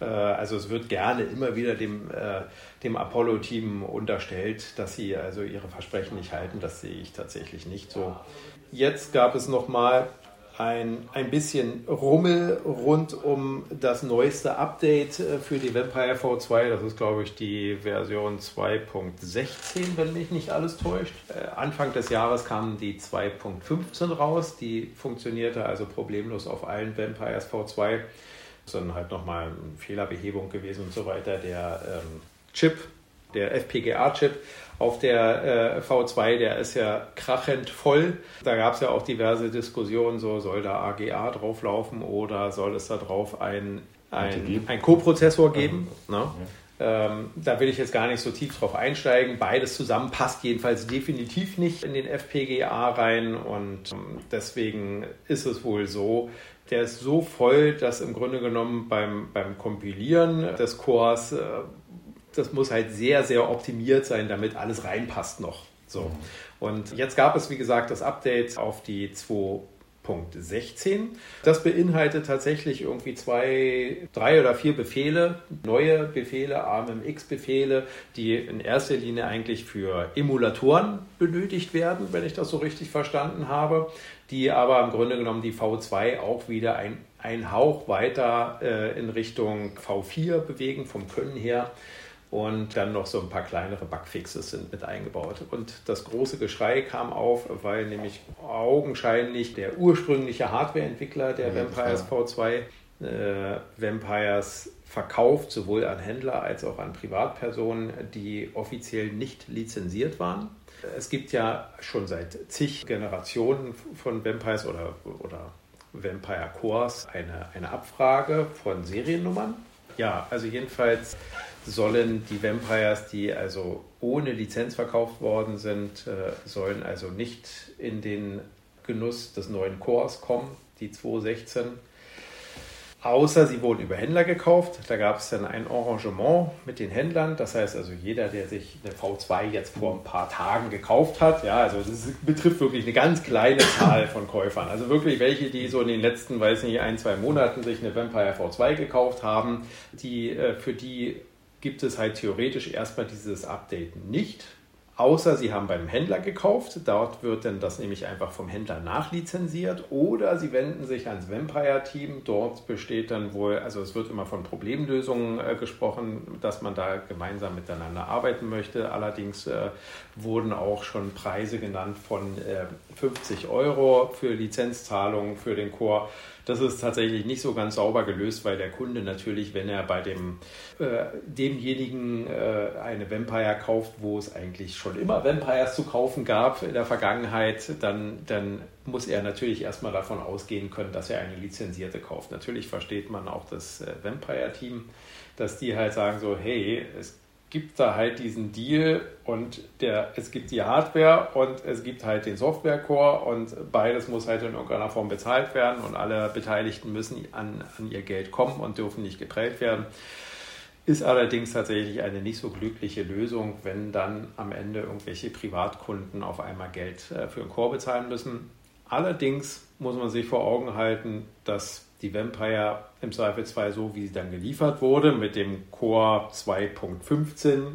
Äh, Also es wird gerne immer wieder dem, äh, dem Apollo-Team unterstellt, dass sie also ihre Versprechen nicht halten. Das sehe ich tatsächlich nicht so. Jetzt gab es nochmal ein, ein bisschen Rummel rund um das neueste Update äh, für die Vampire V2. Das ist, glaube ich, die Version 2.16, wenn mich nicht alles täuscht. Äh, Anfang des Jahres kam die 2.15 raus. Die funktionierte also problemlos auf allen Vampires V2. Das ist dann halt nochmal eine Fehlerbehebung gewesen und so weiter. Der ähm, Chip, der FPGA-Chip auf der äh, V2, der ist ja krachend voll. Da gab es ja auch diverse Diskussionen, so soll da AGA drauflaufen oder soll es da drauf ein, ein, ein Co-Prozessor geben. Ne? Ähm, da will ich jetzt gar nicht so tief drauf einsteigen. Beides zusammen passt jedenfalls definitiv nicht in den FPGA rein und ähm, deswegen ist es wohl so, der ist so voll, dass im Grunde genommen beim, beim Kompilieren des Cores, äh, das muss halt sehr, sehr optimiert sein, damit alles reinpasst noch. So. Und jetzt gab es, wie gesagt, das Update auf die 2.16. Das beinhaltet tatsächlich irgendwie zwei, drei oder vier Befehle, neue Befehle, AMMX-Befehle, die in erster Linie eigentlich für Emulatoren benötigt werden, wenn ich das so richtig verstanden habe, die aber im Grunde genommen die V2 auch wieder ein, ein Hauch weiter äh, in Richtung V4 bewegen, vom Können her und dann noch so ein paar kleinere Bugfixes sind mit eingebaut. Und das große Geschrei kam auf, weil nämlich augenscheinlich der ursprüngliche Hardwareentwickler der ja, Vampires V2 äh, Vampires verkauft, sowohl an Händler als auch an Privatpersonen, die offiziell nicht lizenziert waren. Es gibt ja schon seit zig Generationen von Vampires oder, oder Vampire Cores eine, eine Abfrage von Seriennummern. Ja, also jedenfalls sollen die Vampires, die also ohne Lizenz verkauft worden sind, äh, sollen also nicht in den Genuss des neuen Cores kommen, die 216. Außer sie wurden über Händler gekauft. Da gab es dann ein Arrangement mit den Händlern. Das heißt also, jeder, der sich eine V2 jetzt vor ein paar Tagen gekauft hat, ja, also das betrifft wirklich eine ganz kleine Zahl von Käufern. Also wirklich welche, die so in den letzten, weiß nicht, ein, zwei Monaten sich eine Vampire V2 gekauft haben, die äh, für die gibt es halt theoretisch erstmal dieses Update nicht. Außer Sie haben beim Händler gekauft, dort wird dann das nämlich einfach vom Händler nachlizenziert oder Sie wenden sich ans Vampire-Team, dort besteht dann wohl, also es wird immer von Problemlösungen äh, gesprochen, dass man da gemeinsam miteinander arbeiten möchte. Allerdings äh, wurden auch schon Preise genannt von äh, 50 Euro für Lizenzzahlungen für den Core. Das ist tatsächlich nicht so ganz sauber gelöst, weil der Kunde natürlich, wenn er bei dem, äh, demjenigen äh, eine Vampire kauft, wo es eigentlich schon immer Vampires zu kaufen gab in der Vergangenheit, dann, dann muss er natürlich erstmal davon ausgehen können, dass er eine lizenzierte kauft. Natürlich versteht man auch das äh, Vampire-Team, dass die halt sagen so, hey, es gibt da halt diesen Deal und der, es gibt die Hardware und es gibt halt den Software-Core und beides muss halt in irgendeiner Form bezahlt werden und alle Beteiligten müssen an, an ihr Geld kommen und dürfen nicht geprellt werden. Ist allerdings tatsächlich eine nicht so glückliche Lösung, wenn dann am Ende irgendwelche Privatkunden auf einmal Geld äh, für den Core bezahlen müssen. Allerdings muss man sich vor Augen halten, dass die Vampire im Zweifelsfall so, wie sie dann geliefert wurde, mit dem Core 2.15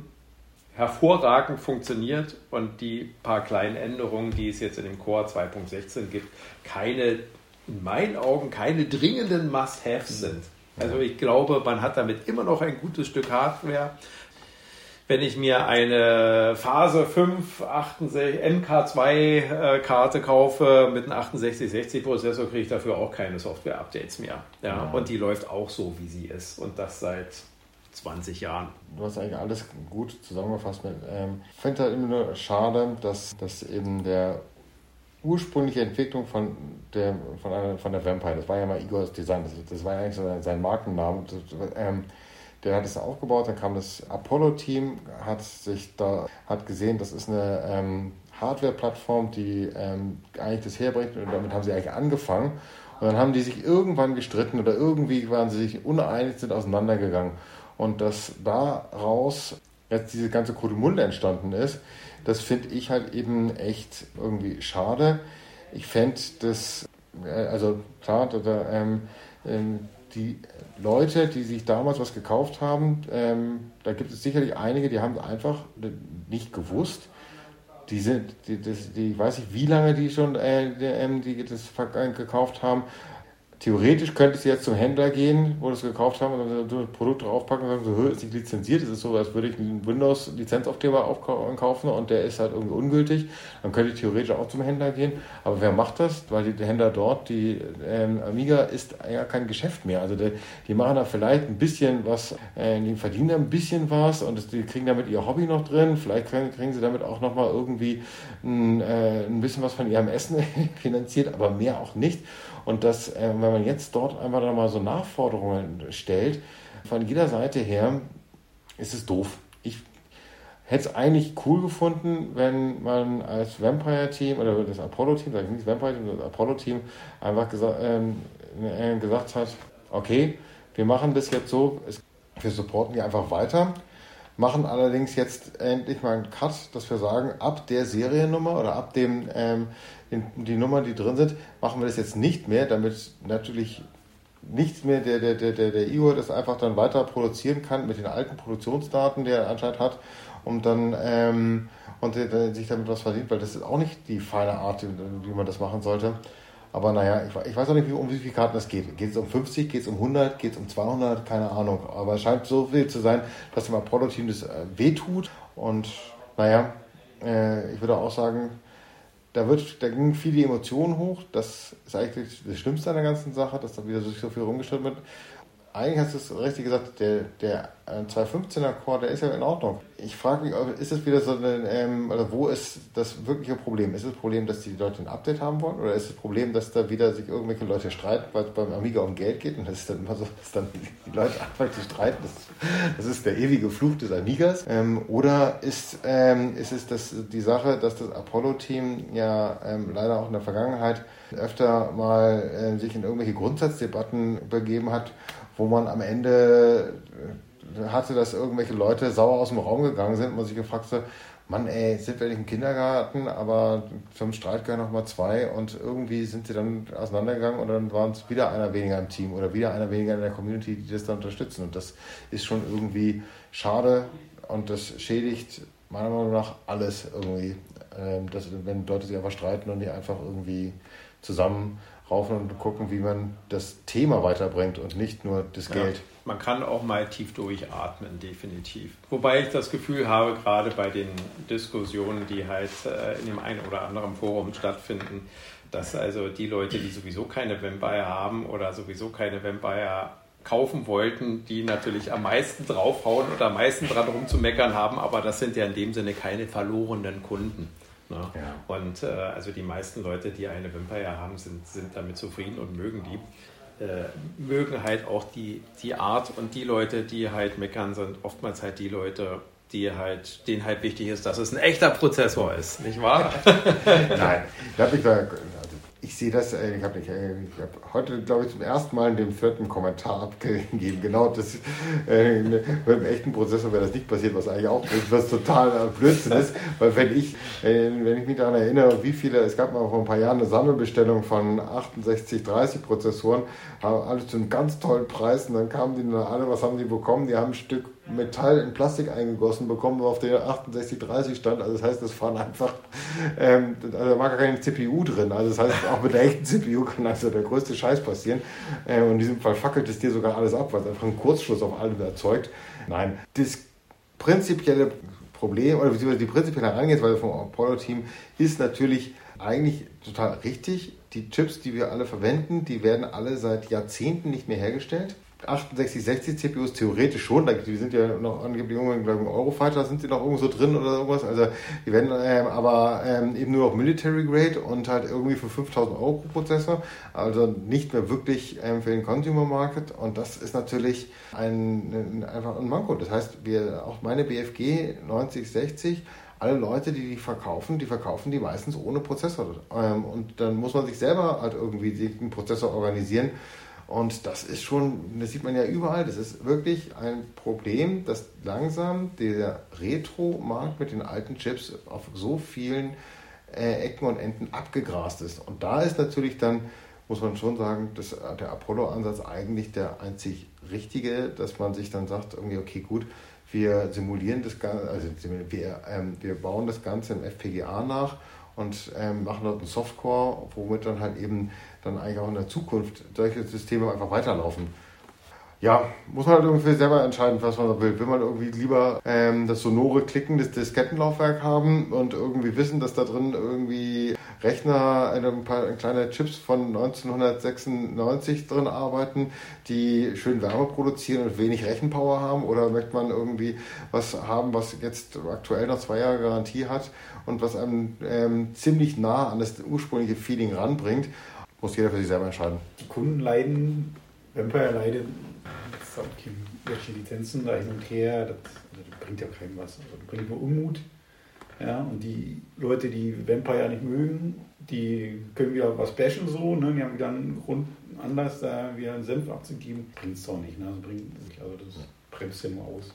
hervorragend funktioniert und die paar kleinen Änderungen, die es jetzt in dem Core 2.16 gibt, keine, in meinen Augen, keine dringenden Must-Haves sind. Also ich glaube, man hat damit immer noch ein gutes Stück Hardware wenn ich mir eine Phase 5 68, MK2 Karte kaufe mit einem 6860 Prozessor, kriege ich dafür auch keine Software-Updates mehr. Ja, ja, Und die läuft auch so, wie sie ist. Und das seit 20 Jahren. Du hast eigentlich alles gut zusammengefasst. Mit, ähm, ich finde halt immer nur schade, dass, dass eben der ursprüngliche Entwicklung von der, von, einer, von der Vampire, das war ja mal Igor's Design, das, das war ja eigentlich so sein Markenname. Das, ähm, der hat es aufgebaut, dann kam das Apollo-Team, hat sich da, hat gesehen, das ist eine ähm, Hardware-Plattform, die ähm, eigentlich das herbringt und damit haben sie eigentlich angefangen. Und dann haben die sich irgendwann gestritten oder irgendwie waren sie sich uneinig, sind auseinandergegangen. Und dass daraus jetzt diese ganze Kuddelmunde entstanden ist, das finde ich halt eben echt irgendwie schade. Ich fände das, äh, also klar, da, ähm, ähm die Leute, die sich damals was gekauft haben, ähm, da gibt es sicherlich einige, die haben einfach nicht gewusst. Die sind, die, das, die weiß ich, wie lange die schon äh, die, die das gekauft haben Theoretisch könnte ich jetzt zum Händler gehen, wo das gekauft haben und dann so ein Produkt draufpacken und sagen, so, ist nicht lizenziert. Das ist so, als würde ich einen Windows-Lizenzaufkleber kaufen und der ist halt irgendwie ungültig. Dann könnte ich theoretisch auch zum Händler gehen. Aber wer macht das? Weil die Händler dort, die ähm, Amiga ist ja kein Geschäft mehr. Also die, die machen da vielleicht ein bisschen was, äh, die verdienen da ein bisschen was und das, die kriegen damit ihr Hobby noch drin. Vielleicht kriegen, kriegen sie damit auch nochmal irgendwie ein, äh, ein bisschen was von ihrem Essen finanziert, aber mehr auch nicht. Und das, äh, wenn man jetzt dort einfach mal so Nachforderungen stellt, von jeder Seite her ist es doof. Ich hätte es eigentlich cool gefunden, wenn man als Vampire-Team oder das Apollo-Team, sage ich nicht Vampire-Team, das Apollo-Team einfach gesa ähm, äh, gesagt hat, okay, wir machen das jetzt so, wir supporten die einfach weiter. Machen allerdings jetzt endlich mal einen Cut, dass wir sagen, ab der Seriennummer oder ab dem ähm, die Nummern, die drin sind, machen wir das jetzt nicht mehr, damit natürlich nichts mehr der, der, der, der, der Igor das einfach dann weiter produzieren kann mit den alten Produktionsdaten, die er anscheinend hat, und dann ähm, und der, sich damit was verdient, weil das ist auch nicht die feine Art, wie man das machen sollte. Aber naja, ich, ich weiß auch nicht, um wie viele Karten es geht. Geht es um 50, geht es um 100, geht es um 200, keine Ahnung. Aber es scheint so viel zu sein, dass dem Apollo-Team das äh, wehtut. Und naja, äh, ich würde auch sagen, da, wird, da gingen viele Emotionen hoch. Das ist eigentlich das Schlimmste an der ganzen Sache, dass da wieder so viel rumgestellt wird eigentlich hast du es richtig gesagt, der, der 215er Core, der ist ja in Ordnung. Ich frage mich, ist es wieder so eine, ähm, also wo ist das wirkliche Problem? Ist das Problem, dass die Leute ein Update haben wollen? Oder ist das Problem, dass da wieder sich irgendwelche Leute streiten, weil es beim Amiga um Geld geht? Und das ist dann immer so, dass dann die Leute anfangen zu streiten. Das, das ist der ewige Fluch des Amigas. Ähm, oder ist, ähm, ist es das, die Sache, dass das Apollo-Team ja ähm, leider auch in der Vergangenheit öfter mal äh, sich in irgendwelche Grundsatzdebatten begeben hat, wo man am Ende äh, hatte, dass irgendwelche Leute sauer aus dem Raum gegangen sind und man sich gefragt hat, Mann, ey, sind wir nicht im Kindergarten, aber zum Streit gehören noch mal zwei und irgendwie sind sie dann auseinandergegangen und dann waren es wieder einer weniger im Team oder wieder einer weniger in der Community, die das dann unterstützen. Und das ist schon irgendwie schade und das schädigt meiner Meinung nach alles irgendwie, ähm, dass, wenn Leute sich einfach streiten und die einfach irgendwie zusammen raufen und gucken, wie man das Thema weiterbringt und nicht nur das Geld. Ja, man kann auch mal tief durchatmen, definitiv. Wobei ich das Gefühl habe, gerade bei den Diskussionen, die halt äh, in dem einen oder anderen Forum stattfinden, dass also die Leute, die sowieso keine Vampire haben oder sowieso keine Vampire kaufen wollten, die natürlich am meisten draufhauen oder am meisten dran rumzumeckern haben, aber das sind ja in dem Sinne keine verlorenen Kunden. Ne? Ja. Und äh, also die meisten Leute, die eine Vampire haben, sind, sind damit zufrieden und mögen die. Äh, mögen halt auch die, die Art und die Leute, die halt meckern, sind oftmals halt die Leute, die halt, denen halt wichtig ist, dass es ein echter Prozessor ist, nicht wahr? Nein, ich da ich sehe das, äh, ich habe hab heute, glaube ich, zum ersten Mal in dem vierten Kommentar abgegeben. Genau, das äh, mit einem echten Prozessor wäre das nicht passiert, was eigentlich auch was total Blödsinn ist. Weil wenn ich, äh, wenn ich mich daran erinnere, wie viele, es gab mal vor ein paar Jahren eine Sammelbestellung von 6830 Prozessoren, haben alle zu einem ganz tollen Preis und dann kamen die alle, was haben die bekommen? Die haben ein Stück Metall in Plastik eingegossen bekommen, auf der 6830 stand. Also das heißt, das waren einfach, ähm, also da war gar keine CPU drin. Also das heißt, auch mit der echten CPU kann also der größte Scheiß passieren. Äh, und in diesem Fall fackelt es dir sogar alles ab, weil es einfach einen Kurzschluss auf allem erzeugt. Nein, das prinzipielle Problem oder beziehungsweise die prinzipielle Herangehensweise vom Apollo-Team ist natürlich eigentlich total richtig. Die Chips, die wir alle verwenden, die werden alle seit Jahrzehnten nicht mehr hergestellt. 6860 CPUs theoretisch schon, die sind ja noch angeblich irgendwo im Eurofighter sind sie noch irgendwo so drin oder irgendwas, also die werden ähm, aber ähm, eben nur noch Military Grade und halt irgendwie für 5000 Euro pro Prozessor, also nicht mehr wirklich ähm, für den Consumer Market und das ist natürlich ein, ein, einfach ein Manko. Das heißt, wir, auch meine BFG 9060 alle Leute, die die verkaufen, die verkaufen die meistens ohne Prozessor. Ähm, und dann muss man sich selber halt irgendwie den Prozessor organisieren. Und das ist schon, das sieht man ja überall, das ist wirklich ein Problem, dass langsam der Retro-Markt mit den alten Chips auf so vielen äh, Ecken und Enden abgegrast ist. Und da ist natürlich dann, muss man schon sagen, dass der Apollo-Ansatz eigentlich der einzig richtige, dass man sich dann sagt, irgendwie, okay, gut, wir simulieren das Ganze, also wir, ähm, wir bauen das Ganze im FPGA nach und ähm, machen dort einen Softcore, womit dann halt eben dann eigentlich auch in der Zukunft solche Systeme einfach weiterlaufen. Ja, muss man halt irgendwie selber entscheiden, was man will. Will man irgendwie lieber ähm, das sonore Klicken des Diskettenlaufwerk haben und irgendwie wissen, dass da drin irgendwie Rechner, ein paar kleine Chips von 1996 drin arbeiten, die schön Wärme produzieren und wenig Rechenpower haben? Oder möchte man irgendwie was haben, was jetzt aktuell noch zwei Jahre Garantie hat und was einem ähm, ziemlich nah an das ursprüngliche Feeling ranbringt? Muss jeder für sich selber entscheiden. Die Kunden leiden, Vampire leidet, welche Lizenzen da hin und her, das, das bringt ja keinem was. Also das bringt nur Unmut. Ja, und die Leute, die Vampire nicht mögen, die können wieder was bashen so, ne? die haben wieder einen Grund, Anlass, da wieder einen Senf abzugeben. Bringt es doch nicht, ne? Also, bringt, also das bremst ja nur aus.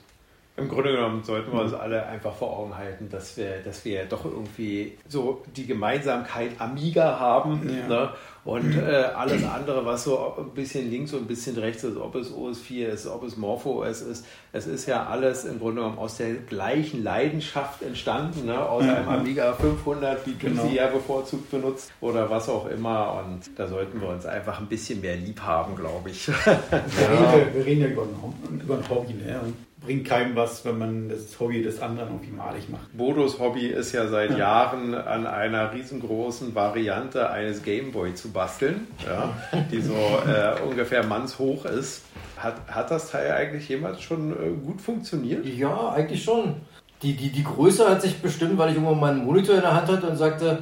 Im Grunde genommen sollten wir uns alle einfach vor Augen halten, dass wir, dass wir doch irgendwie so die Gemeinsamkeit Amiga haben. Ja. Ne? Und äh, alles andere, was so ein bisschen links und ein bisschen rechts ist, ob es OS4 ist, ob es MorphOS ist, es ist ja alles im Grunde genommen aus der gleichen Leidenschaft entstanden, ne? aus einem Amiga 500, wie du Genau. sie ja bevorzugt benutzt oder was auch immer. Und da sollten wir uns einfach ein bisschen mehr lieb haben, glaube ich. Wir, reden, wir reden ja über ein, über ein Hobby, ne? Bringt keinem was, wenn man das Hobby des anderen irgendwie malig macht. Bodos Hobby ist ja seit Jahren an einer riesengroßen Variante eines Gameboy zu basteln, ja, die so äh, ungefähr mannshoch ist. Hat, hat das Teil eigentlich jemals schon äh, gut funktioniert? Ja, eigentlich schon. Die, die, die Größe hat sich bestimmt, weil ich irgendwann meinen Monitor in der Hand hatte und sagte,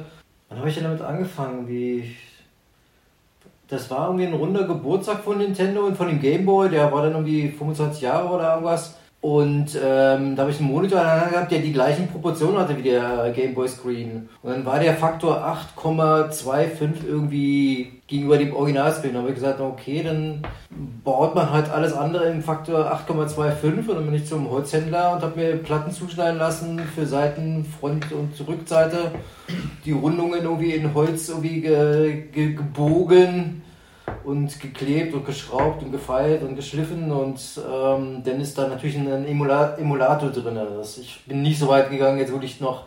wann habe ich denn damit angefangen? Wie. Das war irgendwie ein runder Geburtstag von Nintendo und von dem Game Boy, der war dann irgendwie 25 Jahre oder irgendwas. Und ähm, da habe ich einen Monitor gehabt, der die gleichen Proportionen hatte wie der Game Boy Screen. Und dann war der Faktor 8,25 irgendwie gegenüber dem Originalscreen. Da habe ich gesagt, okay, dann baut man halt alles andere im Faktor 8,25 und dann bin ich zum Holzhändler und habe mir Platten zuschneiden lassen für Seiten, Front- und Rückseite. Die Rundungen irgendwie in Holz irgendwie ge, ge, gebogen und geklebt und geschraubt und gefeilt und geschliffen und ähm, dann ist da natürlich ein Emula Emulator drin. Also ich bin nicht so weit gegangen, jetzt wirklich noch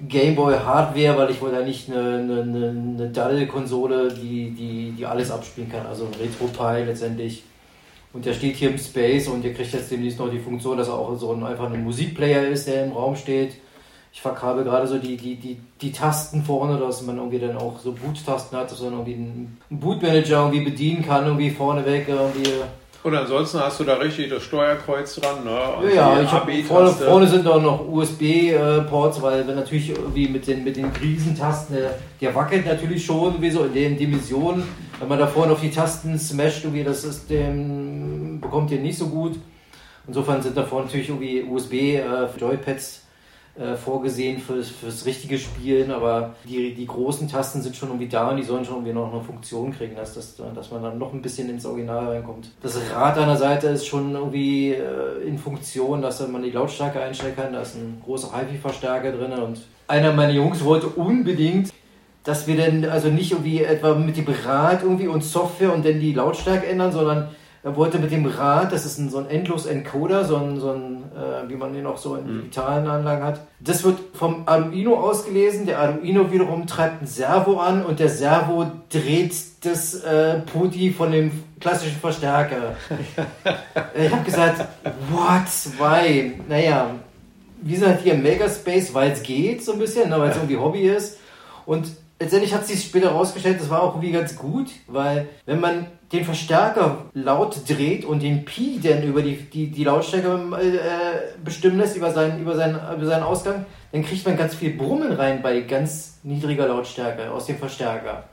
Gameboy Hardware, weil ich wollte ja nicht eine, eine, eine, Daddel-Konsole, die, die, die alles abspielen kann, also ein RetroPie letztendlich. Und der steht hier im Space und der kriegt jetzt demnächst noch die Funktion, dass er auch so ein, einfach ein Musikplayer ist, der im Raum steht. Ich verkabel gerade so die, die, die, die Tasten vorne, dass man irgendwie dann auch so Boot-Tasten hat, dass man irgendwie einen Bootmanager irgendwie bedienen kann, irgendwie vorneweg irgendwie. Und ansonsten hast du da richtig das Steuerkreuz dran, ne? Und Ja, ich hab, vorne, vorne sind auch noch USB-Ports, weil wenn natürlich irgendwie mit den, mit den Riesentasten, der, der wackelt natürlich schon wie so in den Dimensionen. Wenn man da vorne auf die Tasten smasht, irgendwie das System bekommt ihr nicht so gut. Insofern sind da vorne natürlich irgendwie USB-Joypads äh, vorgesehen fürs, fürs richtige Spielen, aber die, die großen Tasten sind schon irgendwie da und die sollen schon irgendwie noch eine Funktion kriegen, dass, das, dass man dann noch ein bisschen ins Original reinkommt. Das Rad an der Seite ist schon irgendwie äh, in Funktion, dass man die Lautstärke einstellen kann, da ist ein großer HiFi-Verstärker drin und einer meiner Jungs wollte unbedingt dass wir dann also nicht irgendwie etwa mit dem Rad irgendwie und Software und dann die Lautstärke ändern, sondern er wollte mit dem Rad, das ist ein, so ein endlos Encoder, so ein, so ein äh, wie man den auch so in digitalen Anlagen hat. Das wird vom Arduino ausgelesen. Der Arduino wiederum treibt ein Servo an und der Servo dreht das äh, Poti von dem klassischen Verstärker. ich habe gesagt, what, why? Naja, wir sind halt hier im Makerspace, weil es geht so ein bisschen, ne, weil es irgendwie Hobby ist. Und letztendlich hat sich später herausgestellt, das war auch irgendwie ganz gut, weil wenn man den Verstärker laut dreht und den Pi dann über die, die, die Lautstärke äh, bestimmen lässt, über seinen, über, seinen, über seinen Ausgang, dann kriegt man ganz viel Brummen rein bei ganz niedriger Lautstärke aus dem Verstärker.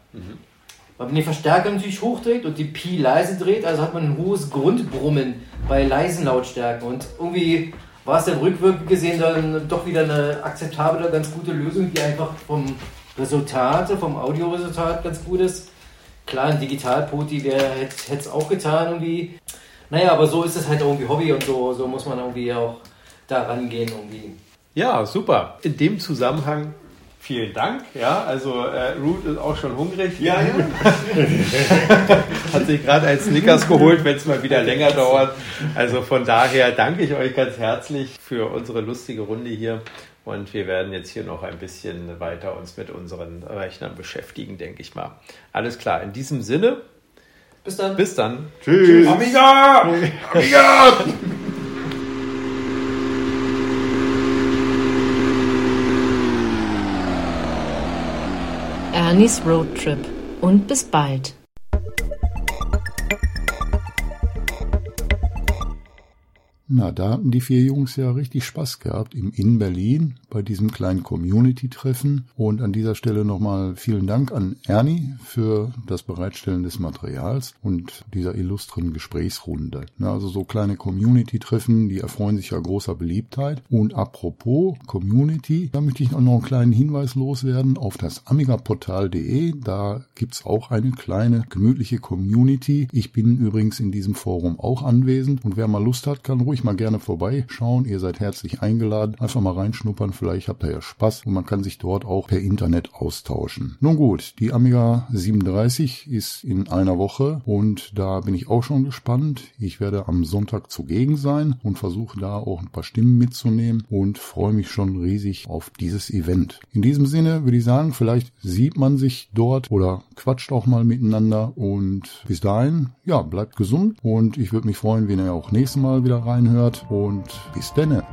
Weil man den Verstärker natürlich hochdreht und die Pi leise dreht, also hat man ein hohes Grundbrummen bei leisen Lautstärken. Und irgendwie war es dann rückwirkend gesehen dann doch wieder eine akzeptable, ganz gute Lösung, die einfach vom Resultat, vom Audioresultat ganz gut ist. Klar, ein Digitalpoti hätte es auch getan irgendwie. Naja, aber so ist es halt irgendwie Hobby und so, so muss man irgendwie auch da rangehen irgendwie. Ja, super. In dem Zusammenhang vielen Dank. Ja, also äh, Root ist auch schon hungrig. Ja, ja. Hat sich gerade ein Snickers geholt, wenn es mal wieder länger dauert. Also von daher danke ich euch ganz herzlich für unsere lustige Runde hier. Und wir werden jetzt hier noch ein bisschen weiter uns mit unseren Rechnern beschäftigen, denke ich mal. Alles klar. In diesem Sinne, Bis dann. bis dann. Tschüss. Amiga! Amiga! Ernies Roadtrip. Und bis bald. Na, da hatten die vier Jungs ja richtig Spaß gehabt im In Berlin bei diesem kleinen Community-Treffen. Und an dieser Stelle nochmal vielen Dank an Ernie für das Bereitstellen des Materials und dieser illustren Gesprächsrunde. also so kleine Community-Treffen, die erfreuen sich ja großer Beliebtheit. Und apropos Community, da möchte ich noch einen kleinen Hinweis loswerden auf das amigaportal.de. Da gibt's auch eine kleine gemütliche Community. Ich bin übrigens in diesem Forum auch anwesend und wer mal Lust hat, kann ruhig mal gerne vorbeischauen. Ihr seid herzlich eingeladen. Einfach mal reinschnuppern, vielleicht habt ihr ja Spaß und man kann sich dort auch per Internet austauschen. Nun gut, die Amiga 37 ist in einer Woche und da bin ich auch schon gespannt. Ich werde am Sonntag zugegen sein und versuche da auch ein paar Stimmen mitzunehmen und freue mich schon riesig auf dieses Event. In diesem Sinne würde ich sagen, vielleicht sieht man sich dort oder quatscht auch mal miteinander und bis dahin, ja, bleibt gesund und ich würde mich freuen, wenn ihr auch nächstes Mal wieder reinhört und bis denne.